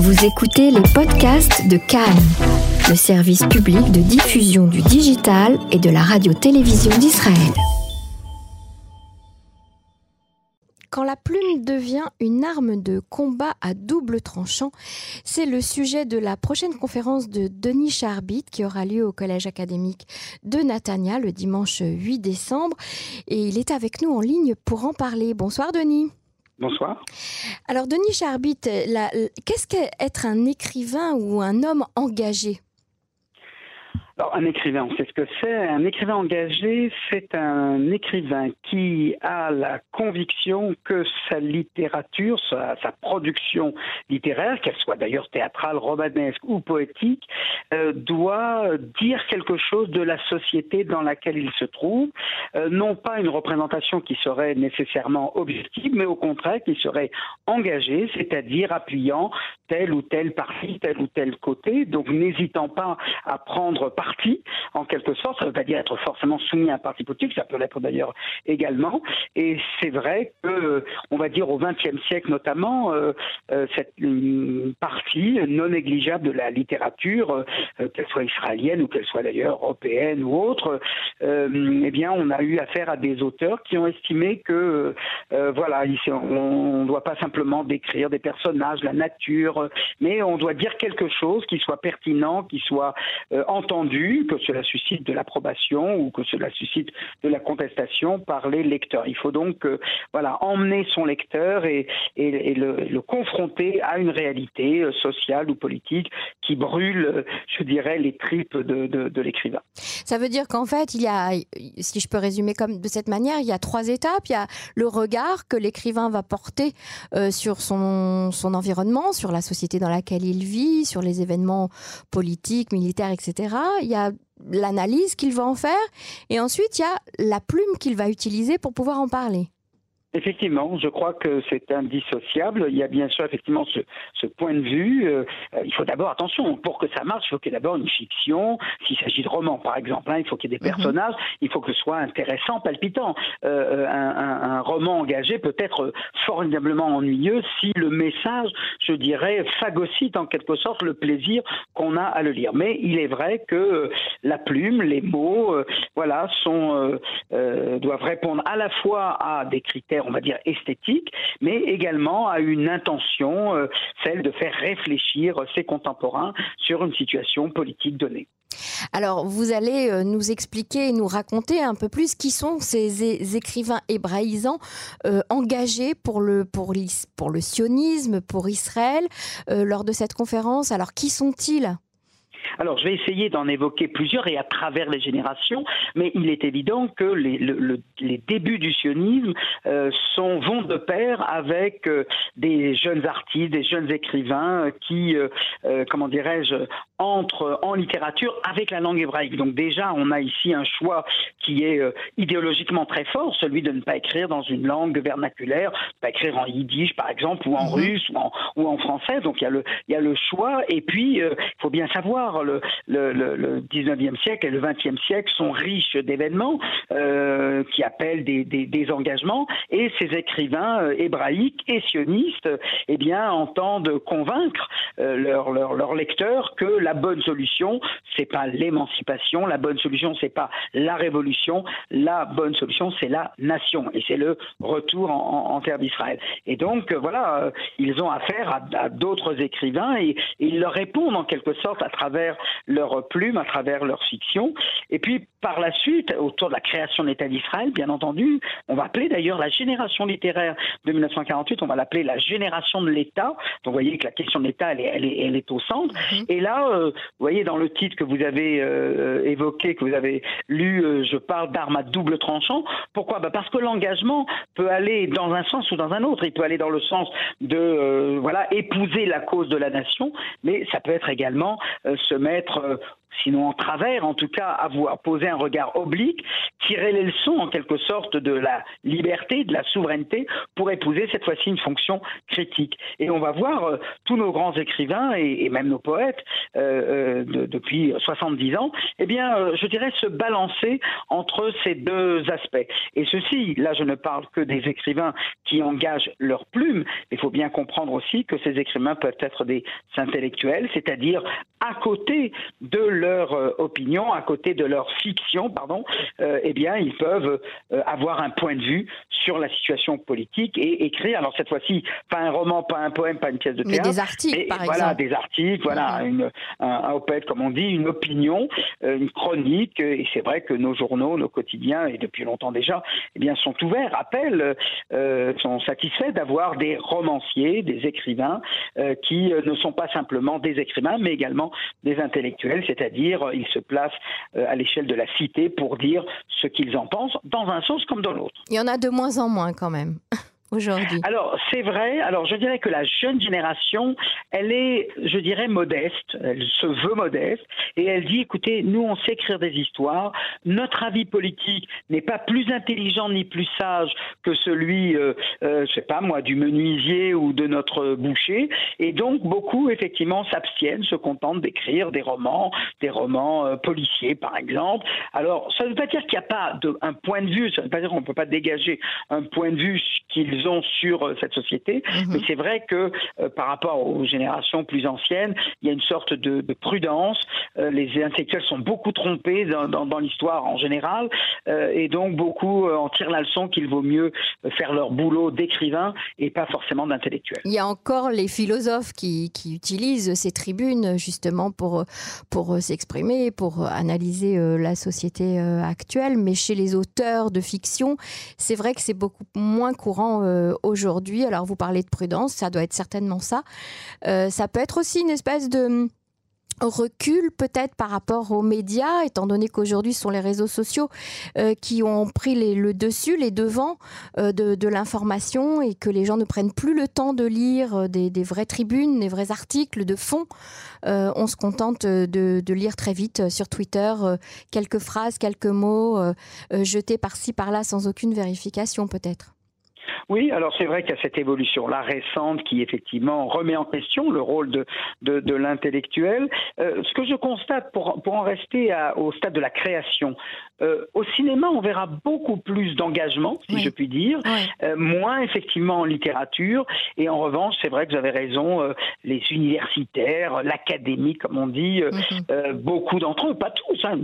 Vous écoutez les podcasts de Cannes, le service public de diffusion du digital et de la radio-télévision d'Israël. Quand la plume devient une arme de combat à double tranchant, c'est le sujet de la prochaine conférence de Denis Charbit qui aura lieu au Collège académique de Natania le dimanche 8 décembre. Et il est avec nous en ligne pour en parler. Bonsoir Denis. Bonsoir. Alors Denis Charbit, qu'est-ce qu'être un écrivain ou un homme engagé? Un écrivain, on sait ce que c'est. Un écrivain engagé, c'est un écrivain qui a la conviction que sa littérature, sa, production littéraire, qu'elle soit d'ailleurs théâtrale, romanesque ou poétique, euh, doit dire quelque chose de la société dans laquelle il se trouve. Euh, non pas une représentation qui serait nécessairement objective, mais au contraire qui serait engagée, c'est-à-dire appuyant tel ou tel parti, tel ou tel côté, donc n'hésitant pas à prendre part en quelque sorte. Ça ne veut pas dire être forcément soumis à un parti politique, ça peut l'être d'ailleurs également. Et c'est vrai que, on va dire au XXe siècle notamment, euh, euh, cette partie non négligeable de la littérature, euh, qu'elle soit israélienne ou qu'elle soit d'ailleurs européenne ou autre, eh bien, on a eu affaire à des auteurs qui ont estimé que, voilà, on ne doit pas simplement décrire des personnages, la nature, mais on doit dire quelque chose qui soit pertinent, qui soit entendu que cela suscite de l'approbation ou que cela suscite de la contestation par les lecteurs. Il faut donc euh, voilà, emmener son lecteur et, le, confronter à une réalité euh, sociale ou politique qui brûle, euh, je dirais, les tripes de, l'écrivain. Ça veut dire qu'en fait, il y a, si je peux résumer comme de cette manière, il y a trois étapes. Il y a le regard que l'écrivain va porter sur son, son environnement, sur la société dans laquelle il vit, sur les événements politiques, militaires, etc. Il y a l'analyse qu'il va en faire, et ensuite il y a la plume qu'il va utiliser pour pouvoir en parler. Effectivement, je crois que c'est indissociable. Il y a bien sûr effectivement ce, point de vue. Euh, il faut d'abord, attention, pour que ça marche, il faut qu'il y ait d'abord une fiction. S'il s'agit de romans, par exemple, hein, il faut qu'il y ait des mhm. personnages, il faut que ce soit intéressant, palpitant. Euh, un, roman engagé peut être formidablement ennuyeux si le message, je dirais, phagocyte en quelque sorte le plaisir qu'on a à le lire. Mais il est vrai que la plume, les mots, euh, voilà, sont, doivent répondre à la fois à des critères on va dire, esthétique, mais également à une intention, euh, celle de faire réfléchir ses contemporains sur une situation politique donnée. Alors, vous allez euh, nous expliquer et nous raconter un peu plus qui sont ces écrivains hébraïsants euh, engagés pour le, pour, pour le sionisme, pour Israël, lors de cette conférence. Alors, qui sont-ils? Alors, je vais essayer d'en évoquer plusieurs et à travers les générations, mais il est évident que les, les débuts du sionisme euh, sont, vont de pair avec euh, des jeunes artistes, des jeunes écrivains euh, qui, comment dirais-je, entrent en littérature avec la langue hébraïque. Donc déjà, on a ici un choix qui est idéologiquement très fort, celui de ne pas écrire dans une langue vernaculaire, pas écrire en yiddish par exemple, ou en mhm. russe, ou en, ou en, français. Donc il y, a le, il y a le choix. Et puis, il faut bien savoir, le, le, le, 19e siècle et le 20e siècle sont riches d'événements euh, qui appellent des, engagements. Et ces écrivains euh, hébraïques et sionistes eh bien, entendent convaincre euh, leurs leur, leur lecteurs que la bonne solution, c'est pas l'émancipation, la bonne solution, c'est pas la révolution, la bonne solution, c'est la nation. Et c'est le retour en, en terre d'Israël. Et donc, voilà, ils ont affaire à, d'autres écrivains et ils leur répondent en quelque sorte à travers leur plume, à travers leur fiction. Et puis, par la suite, autour de la création de l'État d'Israël, bien entendu, on va appeler d'ailleurs la génération littéraire de 1948, on va l'appeler la génération de l'État. Donc, vous voyez que la question de l'État, elle est, elle, est, elle est, au centre. Mhm. Et là, euh, vous voyez, dans le titre que vous avez euh, évoqué, que vous avez lu, euh, je parle d'armes à double tranchant. Pourquoi? Bah Parce que l'engagement peut aller dans un sens ou dans un autre. Il peut aller dans le sens de, voilà, épouser la cause de la nation, mais ça peut être également se mettre mettre sinon en travers, en tout cas avoir posé un regard oblique, tirer les leçons en quelque sorte de la liberté, de la souveraineté, pour épouser cette fois-ci une fonction critique. Et on va voir euh, tous nos grands écrivains et, même nos poètes euh, euh, depuis 70 ans, eh bien, je dirais se balancer entre ces deux aspects. Et ceci, là, je ne parle que des écrivains qui engagent leur plume. Il faut bien comprendre aussi que ces écrivains peuvent être des intellectuels, c'est-à-dire à côté de leur euh, opinion, à côté de leur fiction, pardon, euh, eh bien, ils peuvent euh, avoir un point de vue sur la situation politique et écrire. Alors cette fois-ci, pas un roman, pas un poème, pas une pièce de théâtre, mais des articles, par voilà, des articles, voilà, une, un, un opède, comme on dit, une opinion, une chronique. Et c'est vrai que nos journaux, nos quotidiens, et depuis longtemps déjà, eh bien, sont ouverts, appellent, sont satisfaits d'avoir des romanciers, des écrivains qui ne sont pas simplement des écrivains, mais également des intellectuels, c'est-à-dire euh, ils se placent euh, à l'échelle de la cité pour dire ce qu'ils en pensent, dans un sens comme dans l'autre. Il y en a de moins en moins quand même. aujourd'hui? Alors, c'est vrai. Alors, je dirais que la jeune génération, elle est, je dirais, modeste. Elle se veut modeste. Et elle dit, écoutez, nous, on sait écrire des histoires. Notre avis politique n'est pas plus intelligent ni plus sage que celui, euh, euh, sais pas moi, du menuisier ou de notre boucher. Et donc, beaucoup, effectivement, s'abstiennent, se contentent d'écrire des romans, des romans euh, policiers, par exemple. Alors, ça ne veut pas dire qu'il n'y a pas un point de vue, ça ne veut pas dire qu'on ne peut pas dégager un point de vue qu'ils ont sur euh, cette société. Mhm. Mais c'est vrai que euh, par rapport aux générations plus anciennes, il y a une sorte de, prudence. Euh, les intellectuels sont beaucoup trompés dans, l'histoire en général, et donc beaucoup en tirent la leçon qu'il vaut mieux faire leur boulot d'écrivain et pas forcément d'intellectuel. Il y a encore les philosophes qui, qui, utilisent ces tribunes justement pour, pour s'exprimer, pour analyser la société actuelle, mais chez les auteurs de fiction, c'est vrai que c'est beaucoup moins courant euh, aujourd'hui. Alors vous parlez de prudence, ça doit être certainement ça. Euh, ça peut être aussi une espèce de recul peut-être par rapport aux médias, étant donné qu'aujourd'hui ce sont les réseaux sociaux euh, qui ont pris le dessus, les devants de, l'information et que les gens ne prennent plus le temps de lire des, vraies tribunes, des vrais articles de fond. on se contente de, de, lire très vite sur Twitter quelques phrases, quelques mots jetés par-ci par-là sans aucune vérification peut-être. Oui, alors c'est vrai qu'il y a cette évolution-là récente qui effectivement remet en question le rôle de, de, l'intellectuel. Euh, ce que je constate, pour, pour en rester au stade de la création, euh, au cinéma, on verra beaucoup plus d'engagement, si je puis dire, euh, moins effectivement en littérature. Et en revanche, c'est vrai que vous avez raison, les universitaires, l'académie, comme on dit, mhm. beaucoup d'entre eux, pas tous, hein,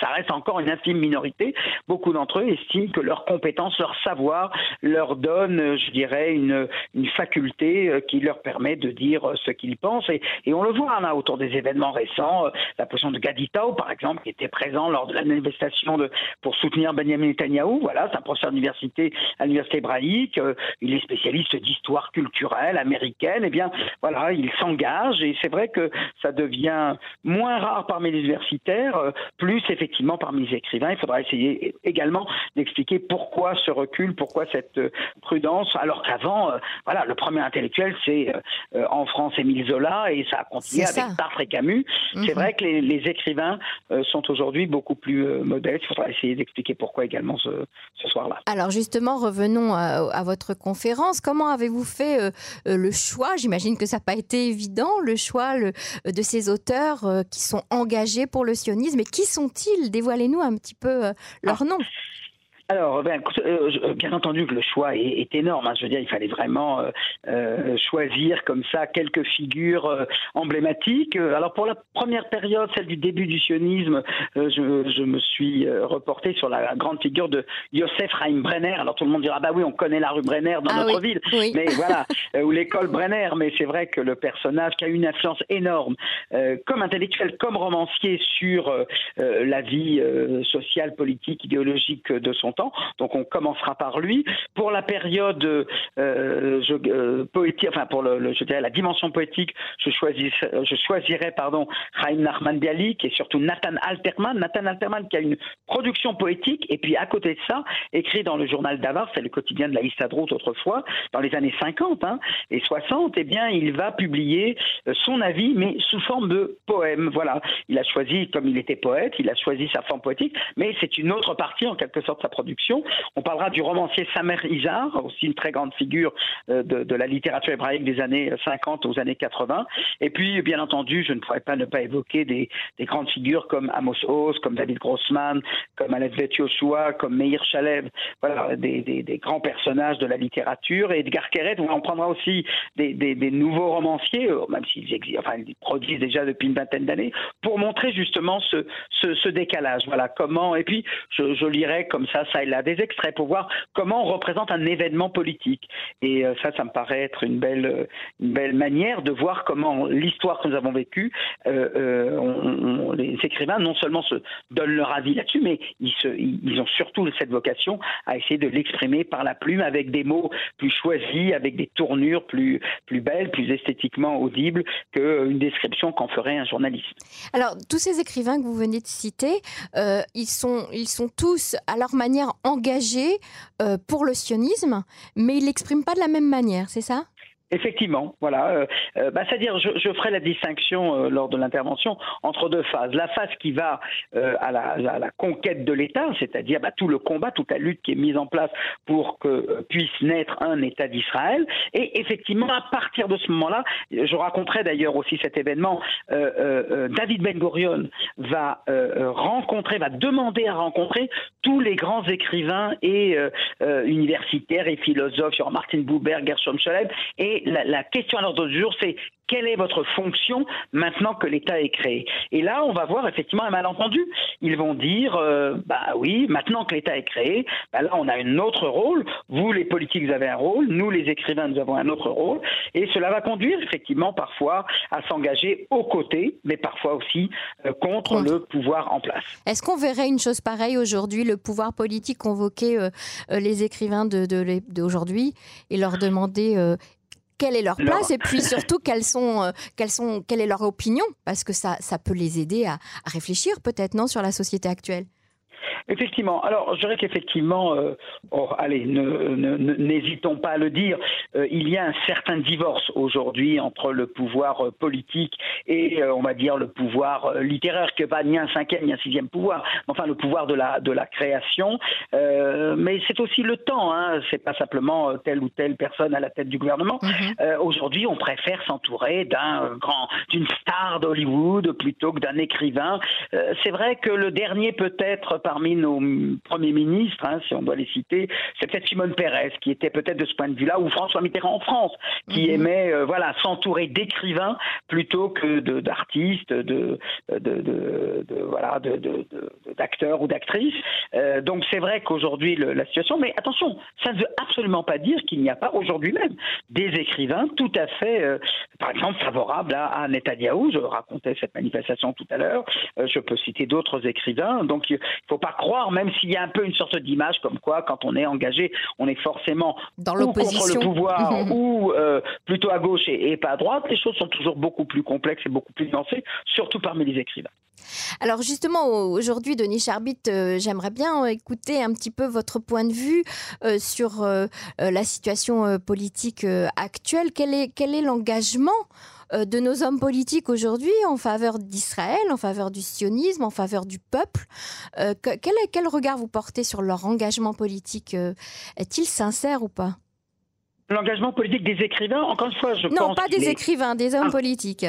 ça reste encore une infime minorité, beaucoup d'entre eux estiment que leurs compétences, leur savoir leur donne, je dirais, une, faculté qui leur permet de dire ce qu'ils pensent. Et, on le voit là, autour des événements récents, la position de Gaditao, par exemple, qui était présent lors de la manifestation pour soutenir Benjamin Netanyahu. Voilà, c'est un professeur d'université à l'université hébraïque. Euh, il est spécialiste d'histoire culturelle américaine. Eh bien, voilà, il s'engage et c'est vrai que ça devient moins rare parmi les universitaires, euh, plus effectivement parmi les écrivains. Il faudra essayer également d'expliquer pourquoi ce recul, pourquoi cette euh, prudence, alors qu'avant, voilà, le premier intellectuel, c'est en France Émile Zola et ça a continué avec Sartre et Camus. C'est mhm. vrai que les, les écrivains sont aujourd'hui beaucoup plus modestes il faudra essayer d'expliquer pourquoi également ce, soir-là. Alors justement, revenons à, votre conférence. Comment avez-vous fait euh, euh, le choix? J'imagine que ça n'a pas été évident, le choix de ces auteurs euh, qui sont engagés pour le sionisme. Et qui sont-ils? Dévoilez-nous un petit peu leur ah. nom. Alors, ben, euh, bien entendu que le choix est, énorme. Hein. Je veux dire, il fallait vraiment euh, euh, choisir comme ça quelques figures emblématiques. Alors, pour la première période, celle du début du sionisme, je, me suis reporté sur la grande figure de Joseph Chaim Brenner. Alors, tout le monde dira, bah oui, on connaît la rue Brenner dans ah notre ville, mais voilà, ou l'école Brenner. Mais c'est vrai que le personnage qui a eu une influence énorme, comme intellectuel, comme romancier, sur la vie sociale, politique, idéologique de son Donc on commencera par lui. Pour la période je, poétique, enfin pour la dimension poétique, je choisis, je choisirais pardon Chaim Nachman Bialik et surtout Nathan Alterman. Nathan Alterman qui a une production poétique et puis à côté de ça, écrit dans le journal d'Avar, c'est le quotidien de la Histadrout autrefois, dans les années 50 hein, et 60, eh bien il va publier son avis mais sous forme de poème. Voilà, il a choisi, comme il était poète, il a choisi sa forme poétique, mais c'est une autre partie en quelque sorte de sa production. On parlera du romancier Samer Izar, aussi une très grande figure euh, de, la littérature hébraïque des années 50 aux années 80. Et puis, bien entendu, je ne pourrais pas ne pas évoquer des, grandes figures comme Amos Oz, comme David Grossman, comme Aleph Yoshua, comme Meir Shalev, voilà, des, grands personnages de la littérature. Et Edgar Keret, on prendra aussi des, nouveaux romanciers, euh, même s'ils produisent déjà depuis une vingtaine d'années, pour montrer justement ce, ce, décalage. Voilà comment. Et puis, je, je lirai comme ça, ça et là, des extraits pour voir comment on représente un événement politique. Et euh, ça, ça me paraît être une belle, euh, une belle manière de voir comment l'histoire que nous avons vécue, euh, les écrivains non seulement se donnent leur avis là-dessus, mais ils ont surtout cette vocation à essayer de l'exprimer par la plume avec des mots plus choisis, avec des tournures plus, plus belles, plus esthétiquement audibles qu'une description qu'en ferait un journaliste. Alors, tous ces écrivains que vous venez de citer, ils, sont, ils sont tous à leur manière engagés pour le sionisme, mais ils l'expriment pas de la même manière, c'est ça? Effectivement, voilà. Euh, euh, bah, c'est-à-dire, je, ferai la distinction euh, lors de l'intervention entre deux phases. La phase qui va à la, à, la, conquête de l'État, c'est-à-dire bah, tout le combat, toute la lutte qui est mise en place pour que puisse naître un État d'Israël. Et effectivement, à partir de ce moment-là, je raconterai d'ailleurs aussi cet événement. David Ben Gurion va rencontrer, va demander à rencontrer tous les grands écrivains et universitaires et philosophes, sur Martin Buber, Gershom Scholem, et la, question à l'ordre du jour, c'est quelle est votre fonction maintenant que l'État est créé? Et là, on va voir effectivement un malentendu. Ils vont dire, euh, bah oui, maintenant que l'État est créé, bah là, on a un autre rôle. Vous, les politiques, vous avez un rôle. Nous, les écrivains, nous avons un autre rôle. Et cela va conduire effectivement parfois à s'engager aux côtés, mais parfois aussi euh, contre, le pouvoir en place. Est-ce qu'on verrait une chose pareille aujourd'hui, le pouvoir politique convoquer euh, les écrivains d'aujourd'hui de, et leur demander quelle est leur place et puis surtout quelles sont, euh, quelles sont, quelle est leur opinion? Parce que ça, ça peut les aider à, à réfléchir peut-être non sur la société actuelle. Effectivement. Alors, je dirais qu'effectivement, euh, oh, allez, n'hésitons pas à le dire, euh, il y a un certain divorce aujourd'hui entre le pouvoir euh, politique et, on va dire, le pouvoir littéraire, que pas ni un cinquième ni un sixième pouvoir, enfin le pouvoir de la de la création. mais c'est aussi le temps. Hein, c'est pas simplement telle ou telle personne à la tête du gouvernement. Mhm. aujourd'hui, on préfère s'entourer d'un grand, d'une star d'Hollywood plutôt que d'un écrivain. c'est vrai que le dernier peut-être parmi nos premiers ministres, hein, si on doit les citer, c'est peut-être Simone Pérez, qui était peut-être de ce point de vue-là, ou François Mitterrand en France, qui mhm. aimait euh, voilà, s'entourer d'écrivains plutôt que d'artistes, de, de, de, de, voilà, d'acteurs ou d'actrices. Euh, donc c'est vrai qu'aujourd'hui, la situation, mais attention, ça ne veut absolument pas dire qu'il n'y a pas aujourd'hui même des écrivains tout à fait, euh, par exemple, favorables à, à Netanyahou. Je racontais cette manifestation tout à l'heure. je peux citer d'autres écrivains. Donc il faut pas croire, même s'il y a un peu une sorte d'image comme quoi, quand on est engagé, on est forcément Dans ou contre le pouvoir ou euh, plutôt à gauche et, pas à droite. Les choses sont toujours beaucoup plus complexes et beaucoup plus nuancées, surtout parmi les écrivains. Alors justement, aujourd'hui, Denis Charbit, euh, j'aimerais bien écouter un petit peu votre point de vue euh, sur la situation politique actuelle. Quel est, quel est l'engagement euh, de nos hommes politiques aujourd'hui en faveur d'Israël, en faveur du sionisme, en faveur du peuple. Euh, quel, quel, regard vous portez sur leur engagement politique euh, Est-il sincère ou pas? L'engagement politique des écrivains, encore une fois, je non, pense. Non, pas des écrivains, des hommes ah. politiques.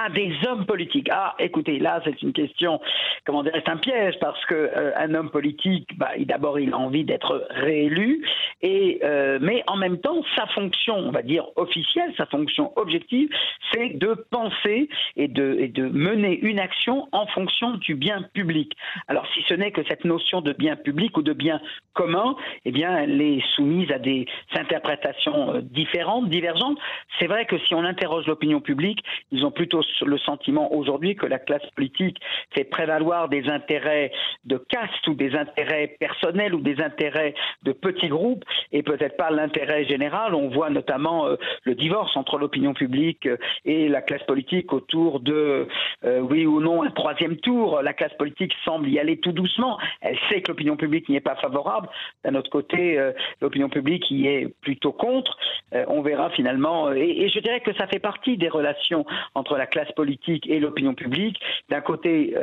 Ah, des hommes politiques. Ah, écoutez, là, c'est une question, comment dire, c'est un piège parce que euh, un homme politique, bah, d'abord, il a envie d'être réélu, euh, mais en même temps, sa fonction, on va dire officielle, sa fonction objective, c'est de penser et de, et de mener une action en fonction du bien public. Alors, si ce n'est que cette notion de bien public ou de bien commun, eh bien, elle est soumise à des interprétations euh, différentes, divergentes. C'est vrai que si on interroge l'opinion publique, ils ont plutôt le sentiment aujourd'hui que la classe politique fait prévaloir des intérêts de caste ou des intérêts personnels ou des intérêts de petits groupes et peut-être pas l'intérêt général. On voit notamment euh, le divorce entre l'opinion publique euh, et la classe politique autour de euh, oui ou non un troisième tour. La classe politique semble y aller tout doucement. Elle sait que l'opinion publique n'y est pas favorable. D'un autre côté, l'opinion publique y est plutôt contre. on verra finalement. Et, et, je dirais que ça fait partie des relations entre la classe politique et l'opinion publique. D'un côté,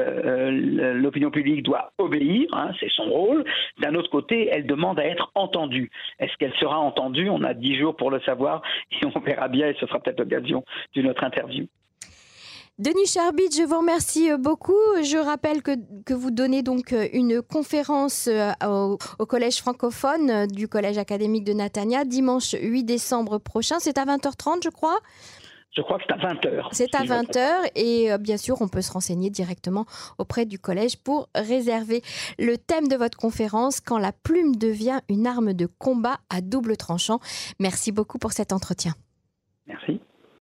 l'opinion publique doit obéir, hein, c'est son rôle. D'un autre côté, elle demande à être entendue. Est-ce qu'elle sera entendue? On a dix jours pour le savoir et on verra bien et ce sera peut-être l'occasion d'une autre interview. Denis Charbit, je vous remercie euh, beaucoup. Je rappelle que, que vous donnez donc euh, une conférence euh, au, au, Collège francophone du Collège académique de Natania dimanche 8 décembre prochain. C'est à 20h30, je crois. Je crois que c'est à 20h. C'est à 20h et euh, bien sûr, on peut se renseigner directement auprès du collège pour réserver le thème de votre conférence quand la plume devient une arme de combat à double tranchant. Merci beaucoup pour cet entretien. Merci.